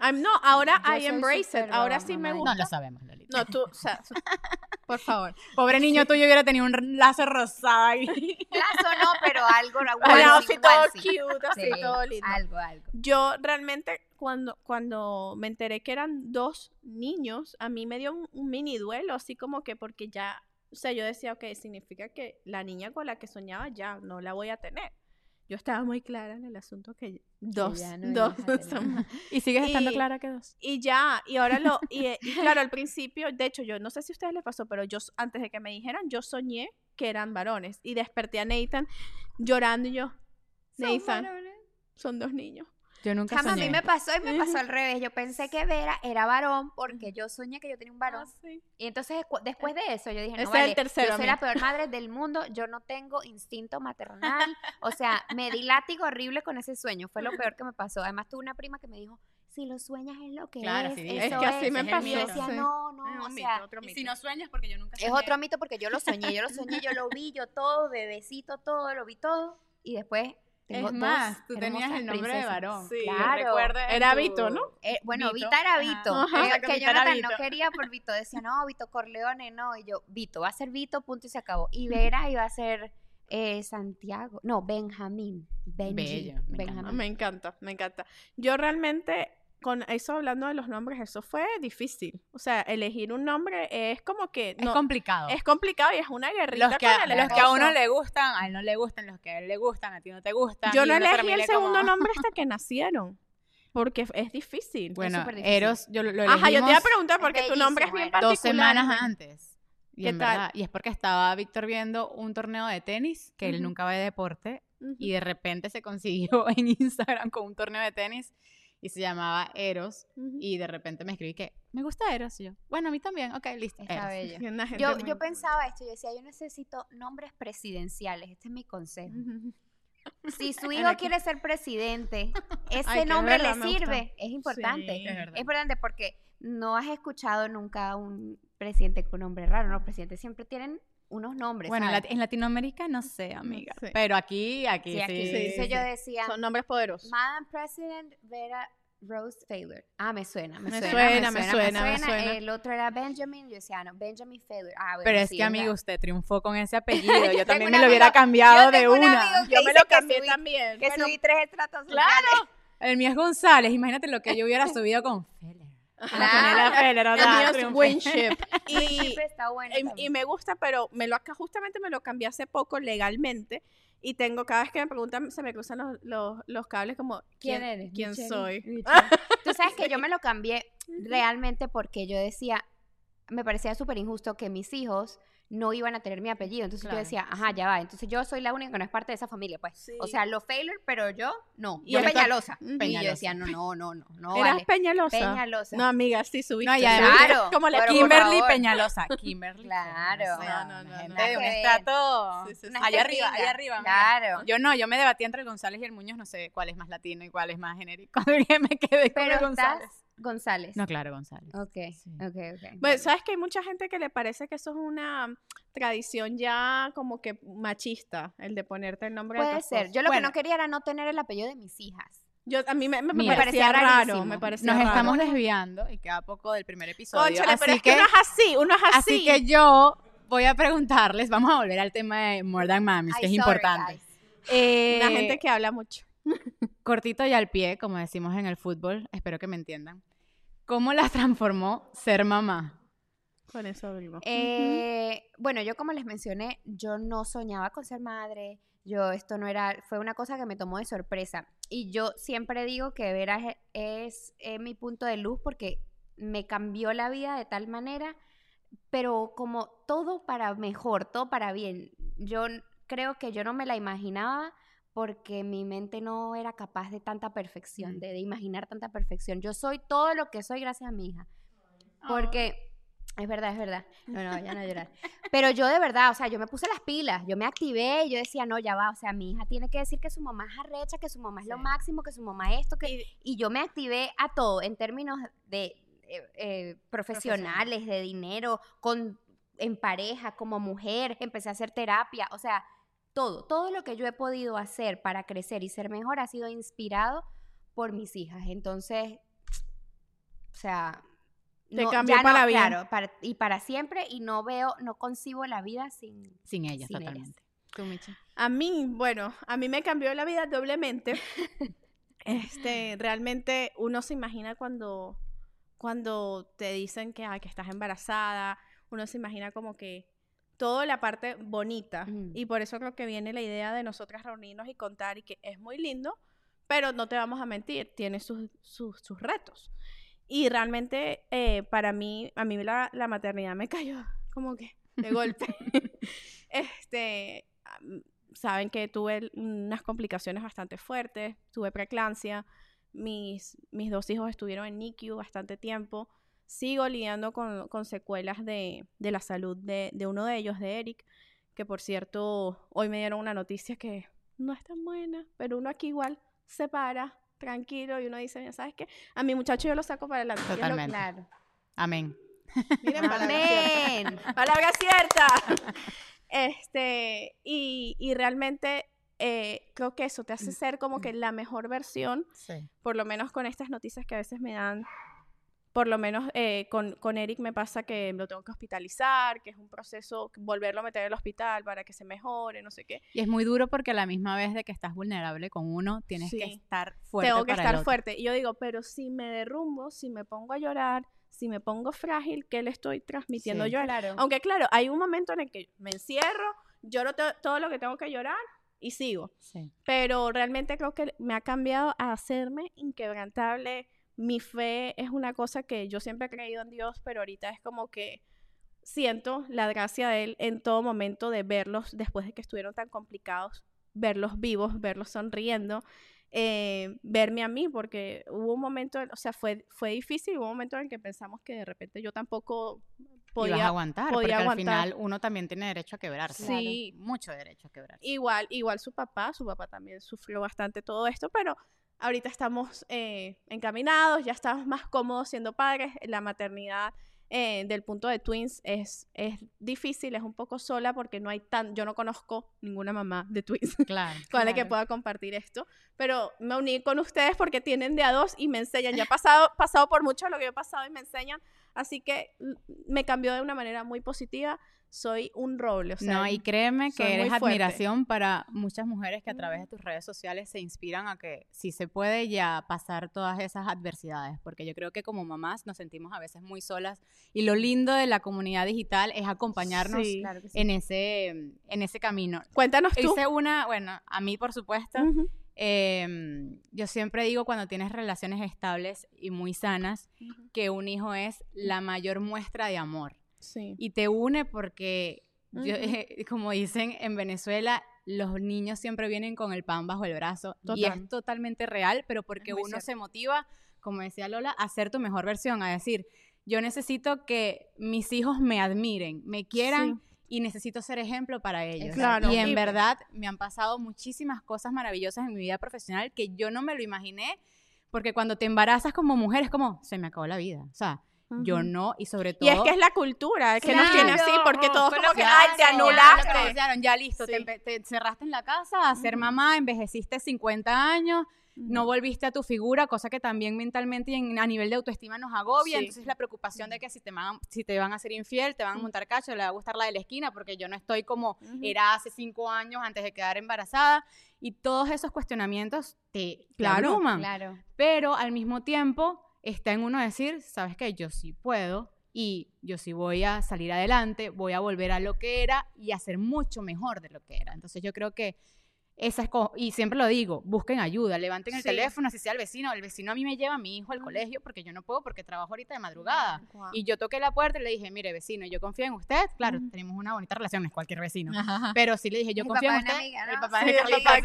I'm- no, ahora Yo I embrace it. Ahora mamá sí me gusta. No lo sabemos, Lolita. No, tú, o sea, por favor. Pobre niño tuyo hubiera tenido un lazo rosado ahí. Lazo no, pero algo. Un onesie, outfit todo cute, así, Sí, todo lindo. Algo, algo. Yo realmente, cuando, cuando me enteré que eran dos niños, a mí me dio un, un mini duelo, así como que porque ya, o sea, yo decía, ok, significa que la niña con la que soñaba ya no la voy a tener. Yo estaba muy clara en el asunto que dos, no dos son- ¿Y sigues estando Y- clara que dos? Y ya, y ahora lo, y, eh, y claro, al principio, de hecho, yo no sé si a ustedes les pasó, pero yo antes de que me dijeran, yo soñé que eran varones y desperté a Nathan llorando y yo, Nathan, son dos niños. Yo nunca Chama, a soñé. mí me pasó y me pasó al revés. Yo pensé que Vera era varón porque yo soñé que yo tenía un varón. Y entonces después de eso yo dije, no Ese es vale, el tercero, yo soy la peor madre del mundo, yo no tengo instinto maternal. O sea, me di látigo horrible con ese sueño, fue lo peor que me pasó. Además tuve una prima que me dijo, si lo sueñas es lo que Claro, es. sí, eso es que así es". me Y yo pasó, decía, sí. no, no, Es o un sea, mito, otro Y mito. si no sueñas, porque yo nunca es otro mito porque yo lo soñé, yo lo soñé, yo lo vi, yo todo, bebecito, todo, lo vi todo. Y después tengo Es más, tú tenías el nombre de varón. Sí, claro. Era tu- Vito, ¿no? Eh, bueno, Vito, Vita era. Vito. Ajá. que- Jonathan no Vito. quería por Vito. Decía, no, Vito Corleone, no. Y yo, Vito, va a ser Vito, punto y se acabó. Y Vera iba a ser eh, Santiago. No, Benjamín. Benji. Bello, me encanta. Benjamín. Me encanta, me encanta. Yo realmente, con eso hablando de los nombres, eso fue difícil. O sea, elegir un nombre es como que Es no, complicado. es complicado y es una guerrita los que, con a, el los que a uno le gustan, a él no le gustan, los que a él le gustan, a ti no te gustan. Yo no elegí el segundo como- nombre hasta que nacieron. Porque es difícil. Bueno, súper difícil. Eros, yo lo, lo Ajá, yo te iba a preguntar porque tu nombre es bien era. particular. dos semanas antes. Y ¿Qué en tal? verdad, y es porque estaba Víctor viendo un torneo de tenis, que él Ujú. nunca ve deporte, Ujú. y de repente se consiguió en Instagram con un torneo de tenis y se llamaba Eros, y de repente me escribí que me gusta Eros, y yo, bueno, a mí también, ok, listo, Está bello. Yo, yo pensaba esto, yo decía, yo necesito nombres presidenciales. Este es mi consejo. Si su hijo quiere ser presidente, ese Ay, nombre verdad, le gusta. sirve. Es importante. Sí, es importante porque no has escuchado nunca un presidente con nombre raro. Los presidentes siempre tienen unos nombres. Bueno, en, ¿sabes? En Latinoamérica no sé, amiga, Sí. pero aquí, aquí Sí, sí. aquí. sí, Entonces sí, yo decía, Son nombres poderosos. Madam President Vera Rose Failure. Ah, me suena, me, Me suena, suena, me suena, me suena. El otro era Benjamin, yo decía, no, Benjamin Failure. Ah, bueno, Pero es sí, que, amigo, usted triunfó con ese apellido. Yo también me lo hubiera cambiado de una. Yo me lo cambié subí- también. Que Bueno, subí tres estratos Claro. El mío es González. Imagínate lo que yo hubiera subido con Feller. Claro. Feller, el mío es. Winship. Y, está bueno. y, y también. me gusta, pero me lo justamente me lo cambié hace poco legalmente. Y tengo, cada vez que me preguntan, se me cruzan los, los, los cables como, ¿Quién ¿quién, eres? ¿quién Michelle, soy? Michelle. Tú sabes que yo me lo cambié realmente porque yo decía, me parecía súper injusto que mis hijos no iban a tener mi apellido. Entonces Claro, yo decía, ajá, ya va. Entonces yo soy la única que no es parte de esa familia, pues. Sí. O sea, los Failure, pero yo no. Y Yo Peñalosa. Y Peñalosa. yo decía, no, no, no, no, no ¿Eras vale. Peñalosa? Peñalosa. No, amiga, sí subiste. No, y además- Claro, ¿Cómo le pero por Kimberly. Peñalosa. Kimberly. Claro. Sea, No, no, no, gente no. de un estrato. Sí, sí, sí. Una Allá arriba, allá arriba. amiga. Claro. Yo no, yo me debatí entre el González y el Muñoz, no sé cuál es más latino y cuál es más genérico. me quedé con Pero el González. estás González. No, claro, González. Ok, Sí. ok, ok. Bueno, sabes que hay mucha gente que le parece que eso es una tradición ya como que machista, el de ponerte el nombre de Puede ser. Yo lo que no quería era no tener el apellido de mis hijas. Yo, a mí me, me Mira. Me parecía raro, rarísimo. me parecía Nos raro. estamos desviando y queda poco del primer episodio. Cónchale, pero así es que, que, uno es así, uno es así. así que yo voy a preguntarles, vamos a volver al tema de More Than Mamis, que es sorry, importante. Eh, Una gente que habla mucho. cortito y al pie, como decimos en el fútbol, espero que me entiendan. ¿Cómo las transformó ser mamá? Con eso abrimos. Eh, Bueno, yo como les mencioné, yo no soñaba con ser madre. Yo esto no era, fue una cosa que me tomó de sorpresa. Y yo siempre digo que Vera es, es, mi punto de luz porque me cambió la vida de tal manera, pero como todo para mejor, todo para bien. Yo creo que yo no me la imaginaba porque mi mente no era capaz de tanta perfección, Mm. de, de imaginar tanta perfección. Yo soy todo lo que soy gracias a mi hija. Porque es verdad, es verdad. No, no, ya no llorar. Pero yo de verdad, o sea, yo me puse las pilas, yo me activé y yo decía, no, ya va, o sea, mi hija tiene que decir que su mamá es arrecha, que su mamá es lo máximo, que su mamá esto, que... Y yo me activé a todo en términos de eh, eh, profesionales, de dinero, con, en pareja, como mujer, empecé a hacer terapia, o sea, todo, todo lo que yo he podido hacer para crecer y ser mejor ha sido inspirado por mis hijas. Entonces, o sea, Te cambió ya para bien. Claro, para- y para siempre, y no veo, no concibo la vida sin... Sin ella, Sin ellas. totalmente. Tú, Michi. A mí, bueno, a mí me cambió la vida doblemente. Este, realmente uno se imagina cuando, cuando te dicen que, ay, que estás embarazada, uno se imagina como que toda la parte bonita. Y por eso creo que viene la idea de nosotras reunirnos y contar y que es muy lindo, pero no te vamos a mentir, tiene sus, sus, sus retos. Y realmente eh, para mí, a mí la, la maternidad me cayó como que de golpe. este, saben que tuve unas complicaciones bastante fuertes, tuve preeclampsia, mis, mis dos hijos estuvieron en NICU bastante tiempo, sigo lidiando con, con secuelas de, de la salud de, de uno de ellos, de Eric, que por cierto, hoy me dieron una noticia que no es tan buena, pero uno aquí igual se para tranquilo y uno dice, "Mira, ¿sabes qué? A mi muchacho yo lo saco para adelante. Es lo- Totalmente. Claro. Amén. Miren, palabra cierta. Amén. Palabra cierta. Este, y, y realmente eh, creo que eso te hace ser como que la mejor versión, Sí. por lo menos con estas noticias que a veces me dan. Por lo menos eh, con, con Eric me pasa que lo tengo que hospitalizar, que es un proceso, volverlo a meter al hospital para que se mejore, no sé qué. Y es muy duro porque a la misma vez de que estás vulnerable con uno, tienes que estar fuerte tengo que para el estar otro. fuerte. Y yo digo, pero si me derrumbo, si me pongo a llorar, si me pongo frágil, ¿qué le estoy transmitiendo Sí. yo? Claro. Aunque claro, hay un momento en el que me encierro, lloro to- todo lo que tengo que llorar y sigo. Sí. Pero realmente creo que me ha cambiado a hacerme inquebrantable. Mi fe es una cosa que yo siempre he creído en Dios, pero ahorita es como que siento la gracia de Él en todo momento de verlos después de que estuvieron tan complicados, verlos vivos, verlos sonriendo, eh, verme a mí, porque hubo un momento, o sea, fue, fue difícil, hubo un momento en el que pensamos que de repente yo tampoco a podía aguantar, podía porque al final uno también tiene derecho a quebrarse. Sí. Mucho derecho a quebrarse. Igual, igual su papá, su papá también sufrió bastante todo esto, pero ahorita estamos eh, encaminados, ya estamos más cómodos siendo padres, la maternidad eh, del punto de twins es, es difícil, es un poco sola porque no hay tan, yo no conozco ninguna mamá de twins Claro. con la que Claro. pueda compartir esto, pero me uní con ustedes porque tienen de a dos y me enseñan, ya he pasado, pasado por mucho lo que yo he pasado y me enseñan, así que mm, me cambió de una manera muy positiva, soy un roble, o sea, no, y créeme soy que eres admiración para muchas mujeres que a través de tus redes sociales se inspiran a que si se puede ya pasar todas esas adversidades, porque yo creo que como mamás nos sentimos a veces muy solas y lo lindo de la comunidad digital es acompañarnos Sí. Claro sí. en ese en ese camino. cuéntanos tú. Hice una, bueno, a mí por supuesto, Ujú. Em, yo siempre digo cuando tienes relaciones estables y muy sanas que un hijo es la mayor muestra de amor Sí. y te une porque, yo- como dicen en Venezuela, los niños siempre vienen con el pan bajo el brazo y es totalmente real, pero porque uno cierto. se motiva, como decía Lola, a ser tu mejor versión, a decir, yo necesito que mis hijos me admiren, me quieran. Sí. Y necesito ser ejemplo para ellos. Claro. Y en verdad me han pasado muchísimas cosas maravillosas en mi vida profesional que yo no me lo imaginé, porque cuando te embarazas como mujer es como, se me acabó la vida. O sea, yo no, y sobre todo... Y es que es la cultura que nos tiene así, Claro, porque todos como que, ay, te anulaste. Ya, listo, te Sí. empe- te, cerraste en la casa a ser mamá, envejeciste 50 años, no volviste a tu figura, cosa que también mentalmente y en- a nivel de autoestima nos agobia. Sí. Entonces la preocupación de que si te, van, si te van a ser infiel, te van a montar cacho, le va a gustar la de la esquina, porque yo no estoy como era hace cinco años antes de quedar embarazada. Y todos esos cuestionamientos te, Claro. Claro. Pero al mismo tiempo está en uno decir, ¿sabes qué? Yo sí puedo y yo sí voy a salir adelante, voy a volver a lo que era y a ser mucho mejor de lo que era. Entonces yo creo que esa es, co- y siempre lo digo, busquen ayuda, levanten el Sí. teléfono, así sea el vecino, el vecino a mí me lleva a mi hijo al colegio porque yo no puedo porque trabajo ahorita de madrugada. Y yo toqué la puerta y le dije, mire vecino, yo confío en usted, claro, tenemos una bonita relación, no es cualquier vecino, Ajá. pero sí le dije, yo El confío en usted, amiga, el ¿no? papá Sí, de el papá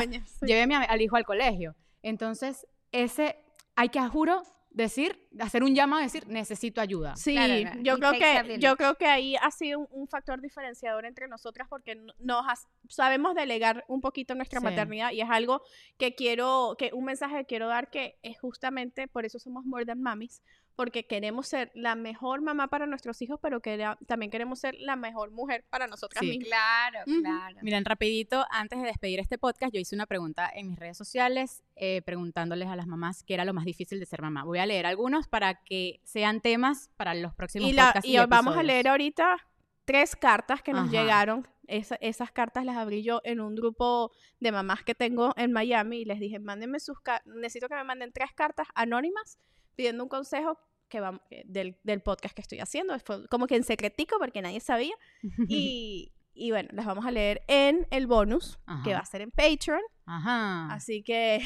sí, sí. llevé al hijo al colegio. Entonces, ese, hay que, juro, decir, hacer un llamado, decir, necesito ayuda. Sí, Claro, yo It creo que yo creo que ahí ha sido un, un factor diferenciador entre nosotras porque nos has- sabemos delegar un poquito nuestra Sí. maternidad y es algo que quiero que un mensaje que quiero dar que es justamente por eso somos More Than Mamis porque queremos ser la mejor mamá para nuestros hijos, pero que también queremos ser la mejor mujer para nosotras Sí. mismas. Claro, claro. Miren, rapidito, antes de despedir este podcast, yo hice una pregunta en mis redes sociales eh, preguntándoles a las mamás qué era lo más difícil de ser mamá. Voy a leer algunos para que sean temas para los próximos Y, la, podcasts y vamos a leer ahorita tres cartas que nos Ajá. llegaron. Esa- esas cartas las abrí yo en un grupo de mamás que tengo en Miami y les dije, mándenme sus cartas, necesito que me manden tres cartas anónimas pidiendo un consejo que va, eh, del, del podcast que estoy haciendo. Fue como que en secretico porque nadie sabía. Y, y bueno, las vamos a leer en el bonus, que va a ser en Patreon. Ajá. Así que,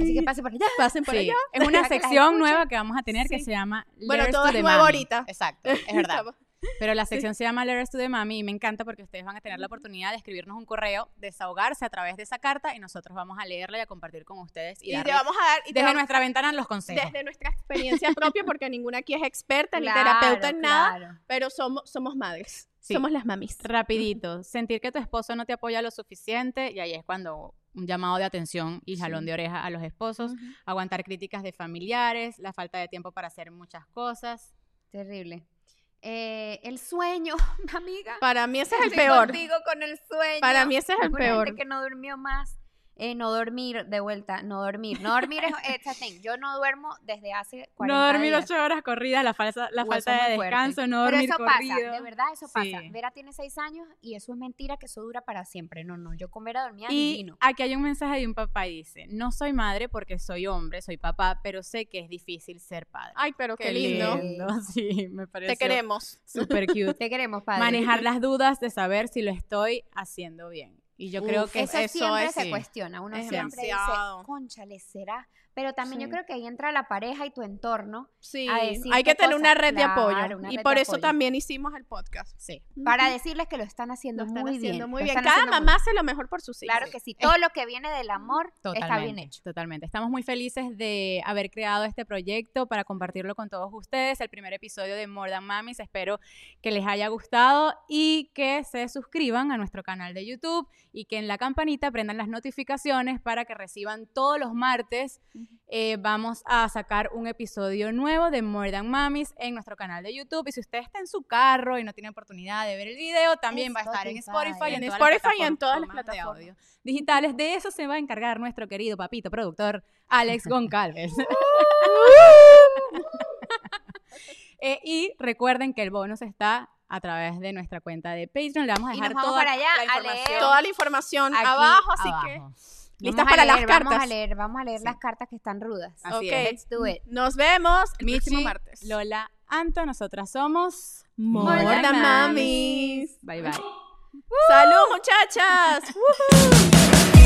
Así que pase por allá. pasen por Sí, allá. Es una sección nueva que vamos a tener que se llama Bueno, Letters todo to es nuevo ahorita. Exacto, es verdad. Pero la sección se llama Letters to the Mami y me encanta porque ustedes van a tener la oportunidad de escribirnos un correo, desahogarse a través de esa carta y nosotros vamos a leerla y a compartir con ustedes y, Y te vamos a dar... y desde vamos- nuestra ventana los consejos. desde nuestra experiencia propia, porque ninguna aquí es experta ni Claro, terapeuta en nada, claro. pero somos, somos madres. Sí. Somos las mamis. Rapidito, sentir que tu esposo no te apoya lo suficiente y ahí es cuando un llamado de atención y jalón de oreja a los esposos, aguantar críticas de familiares, la falta de tiempo para hacer muchas cosas. Terrible. Eh, el sueño, amiga. Para mí ese es el Estoy peor. contigo con el sueño. Para mí ese es el Una peor. gente que no durmió más. Eh, no dormir, de vuelta, no dormir. No dormir es it's a thing. Yo no duermo desde hace 40 No dormir días. ocho horas corridas, la, falsa, la eso falta de fuerte. descanso, no Pero dormir eso corrido. pasa, de verdad eso pasa. Sí. Vera tiene seis años y eso es mentira que eso dura para siempre. No, no, yo con Vera dormía Y divino. aquí hay un mensaje de un papá y dice, no soy madre porque soy hombre, soy papá, pero sé que es difícil ser padre. Ay, pero qué, lindo. Sí, me parece Te queremos. súper cute. Te queremos, padre. Manejar las dudas de saber si lo estoy haciendo bien. Y yo creo Uf, que eso, eso siempre es, se sí. cuestiona. Uno Es siempre demasiado. dice, conchale, ¿será? Pero también yo Sí. creo que ahí entra la pareja y tu entorno Sí, a hay que tener una cosas. red de apoyo. una Y por eso apoyo. también hicimos el podcast. sí. para decirles que lo están Lo haciendo están muy haciendo bien. muy lo bien. están Cada haciendo muy mamá hace lo mejor por sus hijos. Claro que sí. Todo lo que viene del amor Totalmente, está bien hecho. Totalmente. Estamos muy felices de haber creado este proyecto para compartirlo con todos ustedes. El primer episodio de More Than Mamis. Espero que les haya gustado y que se suscriban a nuestro canal de YouTube y que en la campanita prendan las notificaciones para que reciban todos los martes. eh, vamos a sacar un episodio nuevo de More Than Mamis en nuestro canal de YouTube. Y si usted está en su carro y no tiene oportunidad de ver el video, también va a estar en Spotify. En, En Spotify y en todas las plataformas de audio digitales. De eso se va a encargar nuestro querido papito productor Alex Goncalves. Eh, y recuerden que el bonus está a través de nuestra cuenta de Patreon. Le vamos a Y dejar nos vamos toda para allá la a información leer Toda la información aquí abajo, así que listas para las leer, Vamos a cartas. leer, vamos a leer las cartas que están rudas. Así Ok. es. Let's do it. nos vemos el próximo Michi, martes. Lola, Anto, nosotras somos More More than Than Mamis. Bye bye. ¡Salud, muchachas!